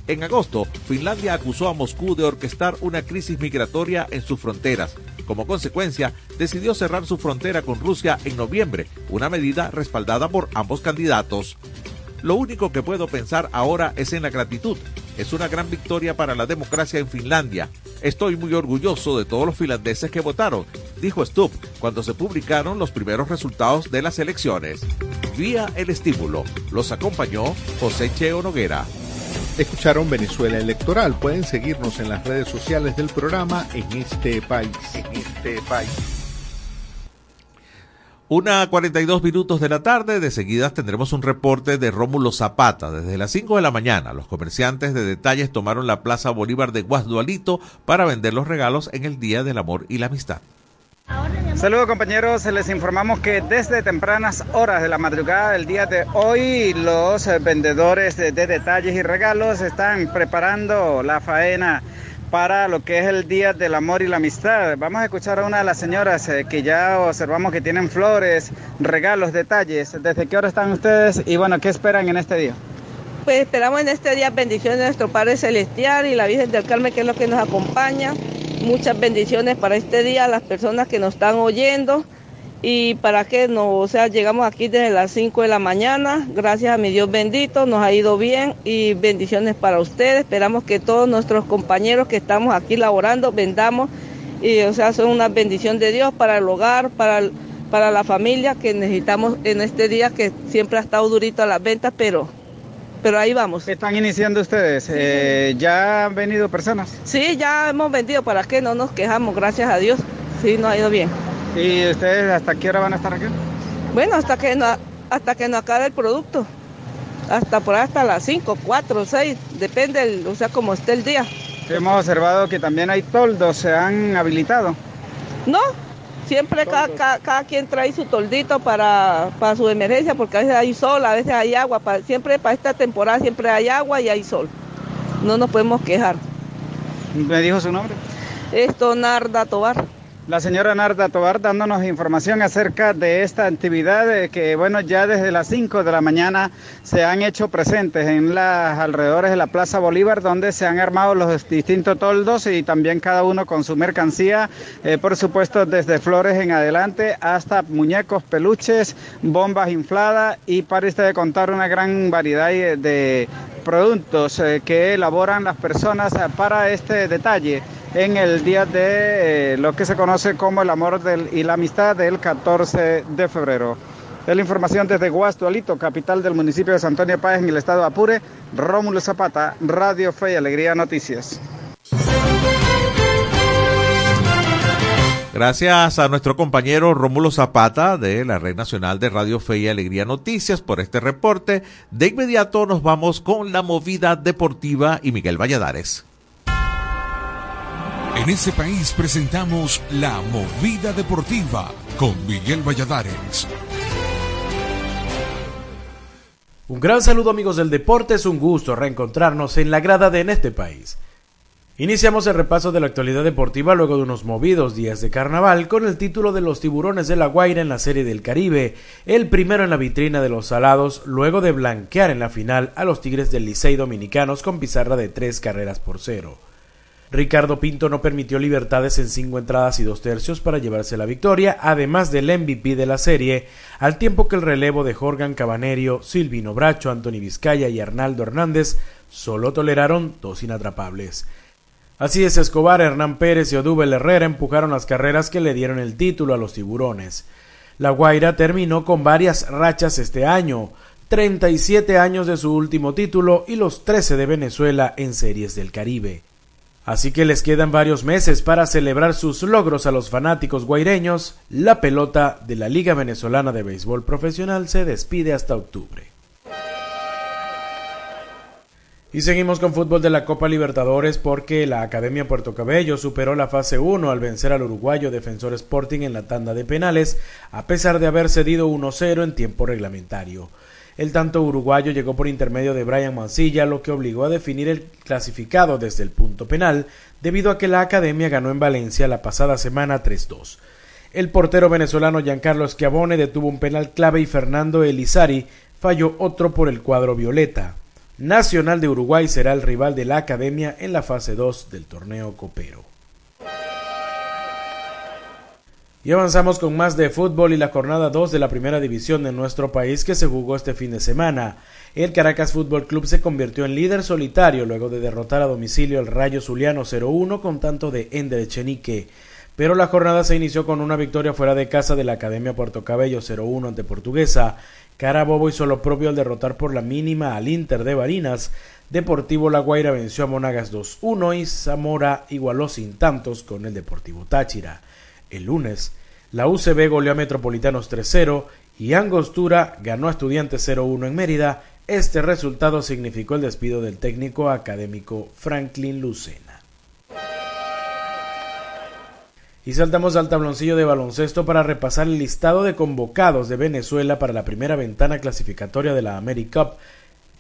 En agosto, Finlandia acusó a Moscú de orquestar una crisis migratoria en sus fronteras. Como consecuencia, decidió cerrar su frontera con Rusia en noviembre, una medida respaldada por ambos candidatos. Lo único que puedo pensar ahora es en la gratitud. Es una gran victoria para la democracia en Finlandia. Estoy muy orgulloso de todos los finlandeses que votaron, dijo Stubb cuando se publicaron los primeros resultados de las elecciones. Vía el estímulo, los acompañó José Cheo Noguera. Escucharon Venezuela Electoral. Pueden seguirnos en las redes sociales del programa en este país. En este país. Una 42 minutos de la tarde, de seguidas tendremos un reporte de Rómulo Zapata. Desde las 5 de la mañana, los comerciantes de detalles tomaron la Plaza Bolívar de Guasdualito para vender los regalos en el Día del Amor y la Amistad. Saludos compañeros, les informamos que desde tempranas horas de la madrugada del día de hoy los vendedores de, detalles y regalos están preparando la faena para lo que es el Día del Amor y la Amistad. Vamos a escuchar a una de las señoras eh, que ya observamos que tienen flores, regalos, detalles. ¿Desde qué hora están ustedes y bueno, qué esperan en este día? Pues esperamos en este día bendiciones de nuestro Padre Celestial y la Virgen del Carmen que es lo que nos acompaña. Muchas bendiciones para este día a las personas que nos están oyendo y para que no, o sea, llegamos aquí desde las 5 de la mañana, gracias a mi Dios bendito, nos ha ido bien y bendiciones para ustedes, esperamos que todos nuestros compañeros que estamos aquí laborando vendamos y o sea, son una bendición de Dios para el hogar, para, para la familia que necesitamos en este día que siempre ha estado durito a las ventas, pero pero ahí vamos. ¿Están iniciando ustedes? Eh, ¿Ya han venido personas? Sí, ya hemos vendido, ¿para qué? No nos quejamos, gracias a Dios. Sí, nos ha ido bien. ¿Y ustedes hasta qué hora van a estar aquí? Bueno, hasta que no, hasta que no acabe el producto. Hasta por ahí hasta las 5, 4, 6, depende, o sea, como esté el día. Hemos observado que también hay toldos, ¿se han habilitado? No, Siempre cada, cada, quien trae su toldito para, para su emergencia, porque a veces hay sol, a veces hay agua. siempre para esta temporada siempre hay agua y hay sol. No nos podemos quejar. ¿Me dijo su nombre? Esto Narda Tobar. La señora Narda Tobar dándonos información acerca de esta actividad que, bueno, ya desde las 5 de la mañana se han hecho presentes en las alrededores de la Plaza Bolívar, donde se han armado los distintos toldos y también cada uno con su mercancía, eh, por supuesto, desde flores en adelante hasta muñecos, peluches, bombas infladas y para de contar una gran variedad de productos eh, que elaboran las personas para este detalle en el día de eh, lo que se conoce como el amor y la amistad del 14 de febrero. De la información desde Guastualito, capital del municipio de San Antonio Páez en el estado de Apure, Rómulo Zapata, Radio Fe y Alegría Noticias. Gracias a nuestro compañero Rómulo Zapata de la Red Nacional de Radio Fe y Alegría Noticias por este reporte. De inmediato nos vamos con la movida deportiva y Miguel Valladares. En ese país presentamos La Movida Deportiva con Miguel Valladares. Un gran saludo amigos del deporte, es un gusto reencontrarnos en la grada de En este país. Iniciamos el repaso de la actualidad deportiva luego de unos movidos días de carnaval con el título de los tiburones de la Guaira en la Serie del Caribe, el primero en la vitrina de los salados luego de blanquear en la final a los Tigres del Licey Dominicanos con pizarra de tres carreras por cero. Ricardo Pinto no permitió libertades en cinco entradas y dos tercios para llevarse la victoria, además del MVP de la serie, al tiempo que el relevo de Jorgan Cabanerio, Silvino Bracho, Anthony Vizcaya y Arnaldo Hernández solo toleraron dos inatrapables. Así es, Escobar, Hernán Pérez y Odubel Herrera empujaron las carreras que le dieron el título a los tiburones. La Guaira terminó con varias rachas este año, 37 años de su último título y los 13 de Venezuela en series del Caribe. Así que les quedan varios meses para celebrar sus logros a los fanáticos guaireños. La pelota de la Liga Venezolana de Béisbol Profesional se despide hasta octubre. Y seguimos con fútbol de la Copa Libertadores porque la Academia Puerto Cabello superó la fase 1 al vencer al uruguayo Defensor Sporting en la tanda de penales, a pesar de haber cedido 1-0 en tiempo reglamentario. El tanto uruguayo llegó por intermedio de Brian Mancilla, lo que obligó a definir el clasificado desde el punto penal, debido a que la academia ganó en Valencia la pasada semana 3-2. El portero venezolano Giancarlo Schiavone detuvo un penal clave y Fernando Elizari falló otro por el cuadro violeta. Nacional de Uruguay será el rival de la academia en la fase 2 del torneo copero. Y avanzamos con más de fútbol y la jornada 2 de la primera división de nuestro país que se jugó este fin de semana. El Caracas Fútbol Club se convirtió en líder solitario luego de derrotar a domicilio el Rayo Zuliano 0-1 con tanto de Ender Chenique. Pero la jornada se inició con una victoria fuera de casa de la Academia Puerto Cabello 0-1 ante Portuguesa. Carabobo hizo lo propio al derrotar por la mínima al Inter de Barinas. Deportivo La Guaira venció a Monagas 2-1 y Zamora igualó sin tantos con el Deportivo Táchira. El lunes, la UCB goleó a Metropolitanos 3-0 y Angostura ganó a Estudiantes 0-1 en Mérida. Este resultado significó el despido del técnico académico Franklin Lucena. Y saltamos al tabloncillo de baloncesto para repasar el listado de convocados de Venezuela para la primera ventana clasificatoria de la AmeriCup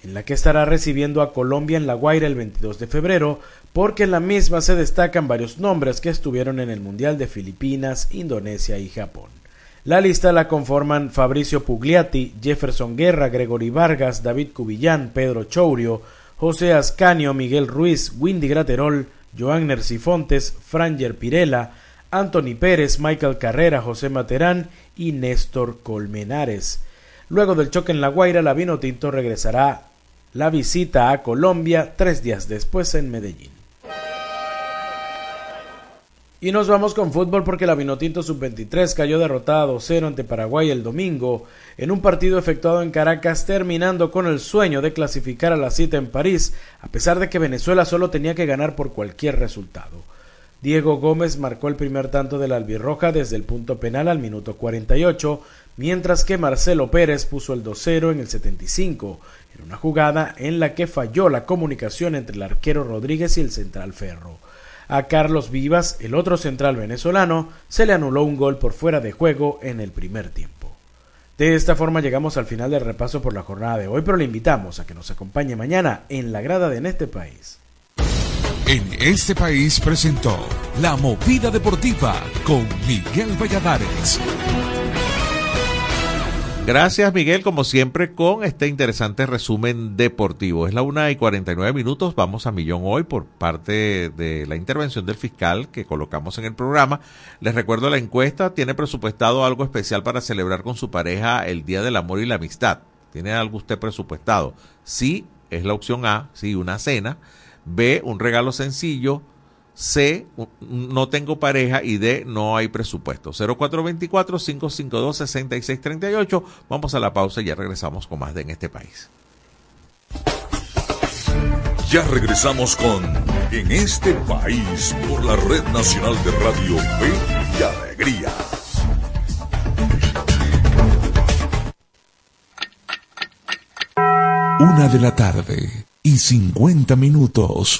en la que estará recibiendo a Colombia en La Guaira el 22 de febrero, porque en la misma se destacan varios nombres que estuvieron en el Mundial de Filipinas, Indonesia y Japón. La lista la conforman Fabricio Pugliati, Jefferson Guerra, Gregory Vargas, David Cubillán, Pedro Chourio, José Ascanio, Miguel Ruiz, Windy Graterol, Joan Nercifontes, Franger Pirela, Anthony Pérez, Michael Carrera, José Materán y Néstor Colmenares. Luego del choque en La Guaira, la Vino Tinto regresará la visita a Colombia tres días después en Medellín. Y nos vamos con fútbol porque la Vinotinto Sub-23 cayó derrotada 2-0 ante Paraguay el domingo en un partido efectuado en Caracas terminando con el sueño de clasificar a la cita en París a pesar de que Venezuela solo tenía que ganar por cualquier resultado. Diego Gómez marcó el primer tanto de la albirroja desde el punto penal al minuto 48, mientras que Marcelo Pérez puso el 2-0 en el 75, en una jugada en la que falló la comunicación entre el arquero Rodríguez y el central Ferro. A Carlos Vivas, el otro central venezolano, se le anuló un gol por fuera de juego en el primer tiempo. De esta forma llegamos al final del repaso por la jornada de hoy, pero le invitamos a que nos acompañe mañana en la grada de En este país. En este país presentó La Movida Deportiva con Miguel Valladares. Gracias Miguel, como siempre, con este interesante resumen deportivo. Es la una y 49 minutos, vamos a millón hoy por parte de la intervención del fiscal que colocamos en el programa. Les recuerdo la encuesta, tiene presupuestado algo especial para celebrar con su pareja el Día del Amor y la Amistad. ¿Tiene algo usted presupuestado? Sí, es la opción A, sí, una cena. B, un regalo sencillo. C, no tengo pareja y D, no hay presupuesto. 0424-552-6638. Vamos a la pausa y ya regresamos con más de En este país. Ya regresamos con En este país por la Red Nacional de Radio Fe y Alegría. Una de la tarde y 50 minutos.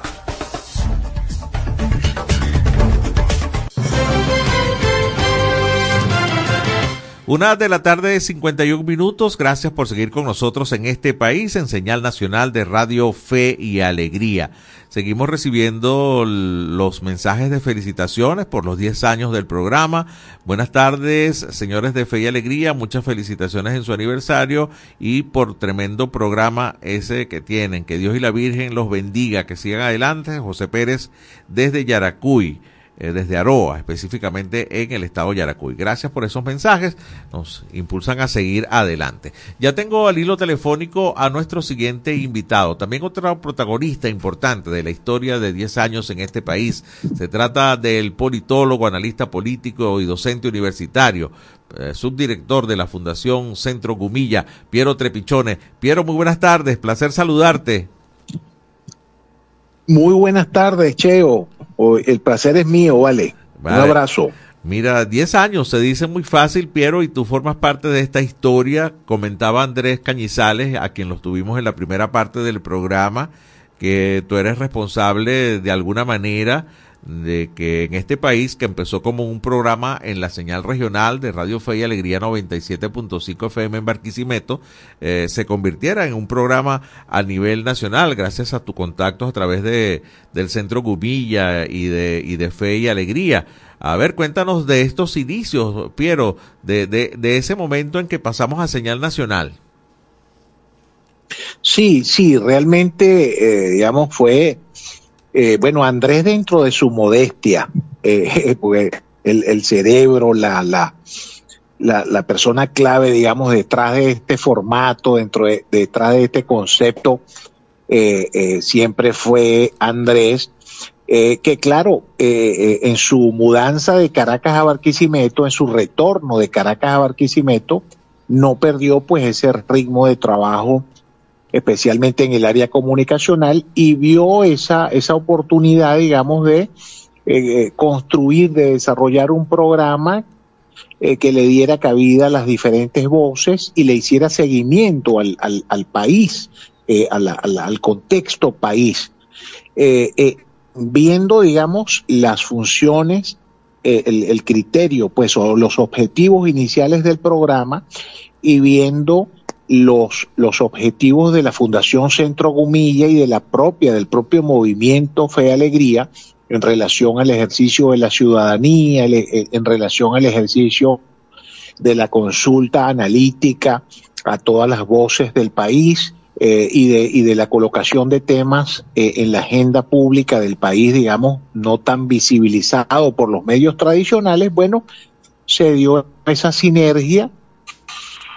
Una de la tarde, 51 minutos. Gracias por seguir con nosotros en este país, en señal nacional de Radio Fe y Alegría. Seguimos recibiendo los mensajes de felicitaciones por los 10 años del programa. Buenas tardes, señores de Fe y Alegría. Muchas felicitaciones en su aniversario y por tremendo programa ese que tienen. Que Dios y la Virgen los bendiga. Que sigan adelante. José Pérez desde Yaracuy eh, desde Aroa, específicamente en el estado de Yaracuy. Gracias por esos mensajes, nos impulsan a seguir adelante. Ya tengo al hilo telefónico a nuestro siguiente invitado, también otro protagonista importante de la historia de 10 años en este país. Se trata del politólogo, analista político y docente universitario. eh, subdirector de la Fundación Centro Gumilla, Piero Trepichone. Piero, muy buenas tardes, placer saludarte. Muy buenas tardes, Cheo. El placer es mío, vale. Vale. Un abrazo. Mira, 10 años se dice muy fácil, Piero, y tú formas parte de esta historia. Comentaba Andrés Cañizales, a quien los tuvimos en la primera parte del programa, que tú eres responsable de alguna manera de que en este país, que empezó como un programa en la señal regional de Radio Fe y Alegría 97.5 FM en Barquisimeto, eh, se convirtiera en un programa a nivel nacional gracias a tus contactos a través de, del Centro Gumilla y de, y de Fe y Alegría. A ver, cuéntanos de estos inicios, Piero, de, de, de ese momento en que pasamos a señal nacional. Sí, sí, realmente, eh, digamos, fue, eh, bueno, Andrés dentro de su modestia, eh, el, cerebro, la, la, la, persona clave, digamos, detrás de este formato, dentro de, detrás de este concepto, eh, siempre fue Andrés, que claro, en su mudanza de Caracas a Barquisimeto, en su retorno de Caracas a Barquisimeto, no perdió pues ese ritmo de trabajo especialmente en el área comunicacional, y vio esa, esa oportunidad, digamos, de eh, construir, de desarrollar un programa eh, que le diera cabida a las diferentes voces y le hiciera seguimiento al, al, país, eh, al, contexto país, eh, eh, viendo, digamos, las funciones, eh, el, el, criterio, pues, o los objetivos iniciales del programa y viendo los, los objetivos de la Fundación Centro Gumilla y de la propia, del propio movimiento Fe Alegría, en relación al ejercicio de la ciudadanía, en relación al ejercicio de la consulta analítica a todas las voces del país eh, y, de, y de la colocación de temas eh, en la agenda pública del país, digamos, no tan visibilizado por los medios tradicionales, bueno, se dio esa sinergia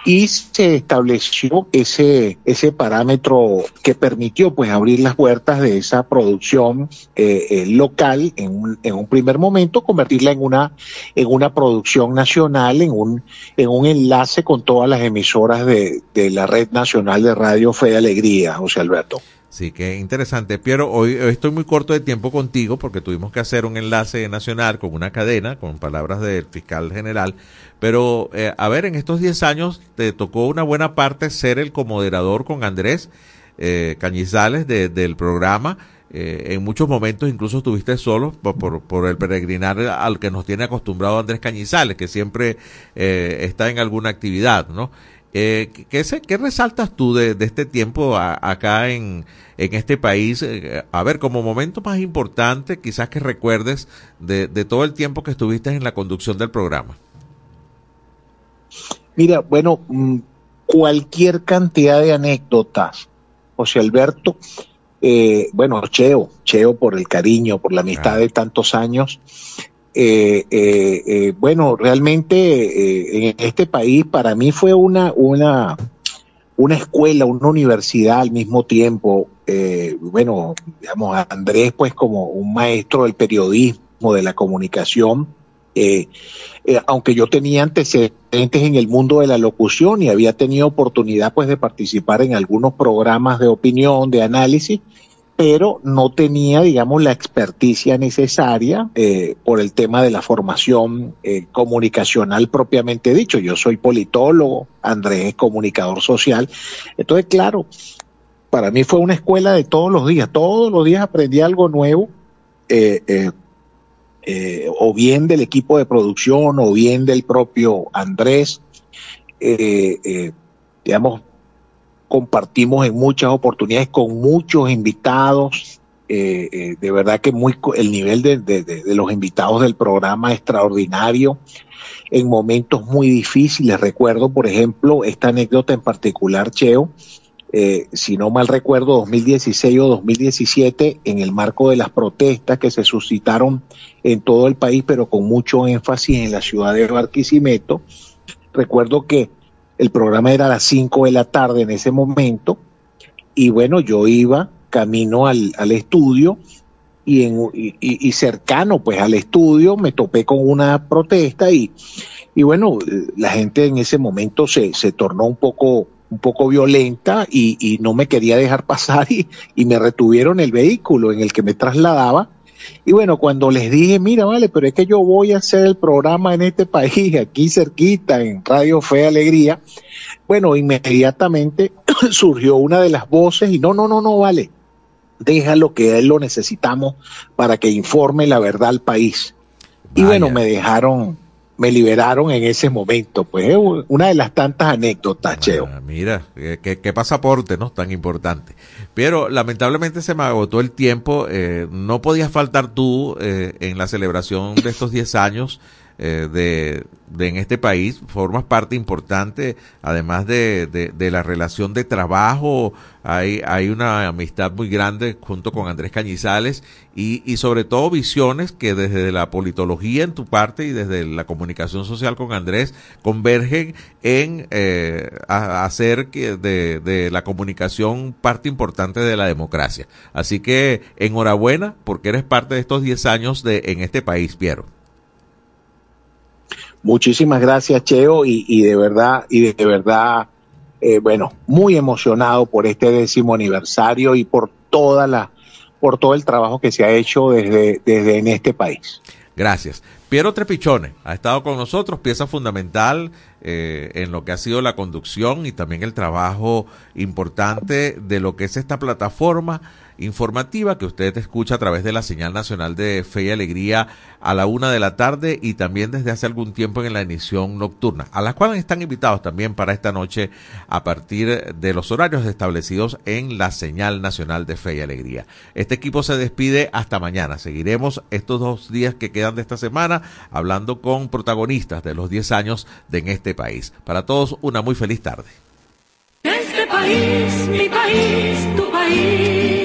y se estableció ese, ese parámetro que permitió pues abrir las puertas de esa producción eh, eh, local en un, en un primer momento, convertirla en una, en una producción nacional, en un, en un enlace con todas las emisoras de, de la Red Nacional de Radio Fe de Alegría, José Alberto. Sí, qué interesante. Piero, hoy, hoy, estoy muy corto de tiempo contigo porque tuvimos que hacer un enlace nacional con una cadena, con palabras del fiscal general. Pero, eh, a ver, en estos 10 años te tocó una buena parte ser el comoderador con Andrés eh, Cañizales de, del programa. Eh, en muchos momentos incluso estuviste solo por, por, por, el peregrinar al que nos tiene acostumbrado Andrés Cañizales, que siempre eh, está en alguna actividad, ¿no? Eh, ¿qué, ¿qué, resaltas tú de, de este tiempo a, acá en, en, este país? Eh, a ver, como momento más importante, quizás que recuerdes de, de, todo el tiempo que estuviste en la conducción del programa. Mira, bueno, mm, cualquier cantidad de anécdotas, José Alberto, eh, bueno, Cheo, Cheo por el cariño, por la amistad de tantos años, eh, eh, eh, bueno, realmente eh, en este país para mí fue una, una, una escuela, una universidad al mismo tiempo. Eh, bueno, digamos, Andrés pues como un maestro del periodismo, de la comunicación, eh, aunque yo tenía antecedentes en el mundo de la locución y había tenido oportunidad pues de participar en algunos programas de opinión, de análisis, pero no tenía, digamos, la experticia necesaria eh, por el tema de la formación eh, comunicacional propiamente dicho. Yo soy politólogo, Andrés es comunicador social. Entonces, claro, para mí fue una escuela de todos los días. Todos los días aprendí algo nuevo, eh, eh o bien del equipo de producción, o bien del propio Andrés. Digamos, compartimos en muchas oportunidades con muchos invitados. Eh, eh, de verdad que muy el nivel de, de, los invitados del programa extraordinario. En momentos muy difíciles, recuerdo, por ejemplo, esta anécdota en particular, Cheo, eh, si no mal recuerdo, 2016 o 2017, en el marco de las protestas que se suscitaron en todo el país, pero con mucho énfasis en la ciudad de Barquisimeto, recuerdo que el programa era a las 5 de la tarde en ese momento y bueno, yo iba camino al, al estudio y, en, y, y, cercano pues al estudio me topé con una protesta y, y bueno, la gente en ese momento se, se tornó un poco un poco violenta y, y no me quería dejar pasar y, y me retuvieron el vehículo en el que me trasladaba y bueno, cuando les dije, mira, vale, pero es que yo voy a hacer el programa en este país, aquí cerquita, en Radio Fe Alegría, bueno, inmediatamente surgió una de las voces y no, no, no, no, vale, déjalo que él lo necesitamos para que informe la verdad al país. Vaya. Y bueno, me dejaron, me liberaron en ese momento, pues es una de las tantas anécdotas, Cheo. Ah, mira, qué, qué pasaporte, ¿no? Tan importante. Pero lamentablemente se me agotó el tiempo, eh, no podías faltar tú eh, en la celebración de estos 10 años eh, de, en este país, formas parte importante, además de, de, de, la relación de trabajo, hay, hay una amistad muy grande junto con Andrés Cañizales y, y sobre todo visiones que desde la politología en tu parte y desde la comunicación social con Andrés convergen en eh, a, hacer que de, de la comunicación parte importante de la democracia. Así que enhorabuena porque eres parte de estos 10 años de, en este país, Piero. Muchísimas gracias, Cheo, y, de verdad, y de verdad, eh, bueno, muy emocionado por este décimo aniversario y por toda la, por todo el trabajo que se ha hecho desde, desde en este país. Gracias. Piero Trepichone ha estado con nosotros, pieza fundamental eh, en lo que ha sido la conducción y también el trabajo importante de lo que es esta plataforma informativa que usted escucha a través de la señal nacional de Fe y Alegría a la una de la tarde y también desde hace algún tiempo en la emisión nocturna, a las cuales están invitados también para esta noche a partir de los horarios establecidos en la señal nacional de Fe y Alegría. Este equipo se despide hasta mañana. Seguiremos estos dos días que quedan de esta semana hablando con protagonistas de los 10 años de en este país. Para todos, una muy feliz tarde. Este país, mi país, tu país.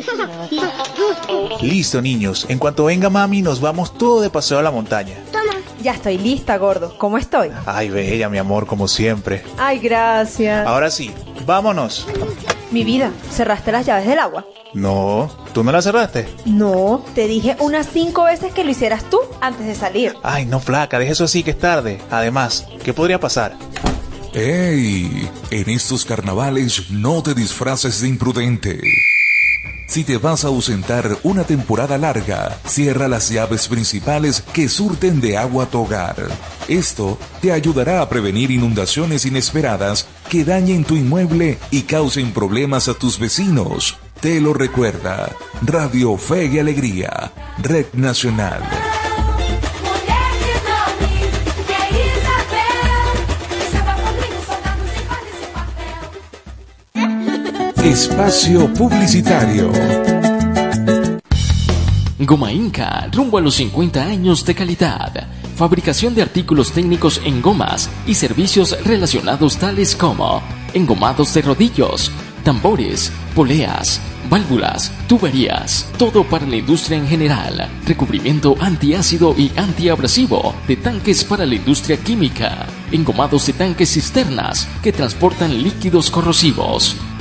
Listo, niños. En cuanto venga mami, nos vamos todo de paseo a la montaña. Ya estoy lista, gordo. ¿Cómo estoy? Ay, bella, mi amor, como siempre. Ay, gracias. Ahora sí, vámonos. Mi vida, ¿cerraste las llaves del agua? No, ¿tú no la cerraste? No, te dije unas cinco veces que lo hicieras tú antes de salir. Ay, no, flaca, deja eso así que es tarde. Además, ¿qué podría pasar? ¡Ey! En estos carnavales no te disfraces de imprudente. Si te vas a ausentar una temporada larga, cierra las llaves principales que surten de agua tu hogar. Esto te ayudará a prevenir inundaciones inesperadas que dañen tu inmueble y causen problemas a tus vecinos. Te lo recuerda Radio Fe y Alegría, Red Nacional. Espacio Publicitario. Goma Inca, rumbo a los 50 años de calidad. Fabricación de artículos técnicos en gomas y servicios relacionados tales como engomados de rodillos, tambores, poleas, válvulas, tuberías, todo para la industria en general, recubrimiento antiácido y antiabrasivo de tanques para la industria química, engomados de tanques cisternas que transportan líquidos corrosivos,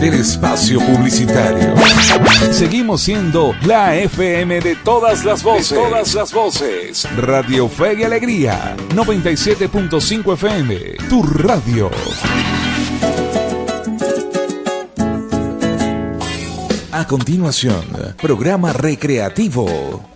del espacio publicitario. Seguimos siendo la FM de todas las voces. todas las voces. Radio Fe y Alegría. 97.5 FM. Tu radio. A continuación, programa recreativo.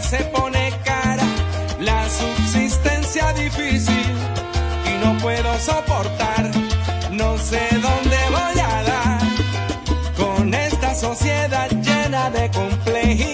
Se pone cara, la subsistencia difícil y no puedo soportar. No sé dónde voy a dar con esta sociedad llena de complejidad.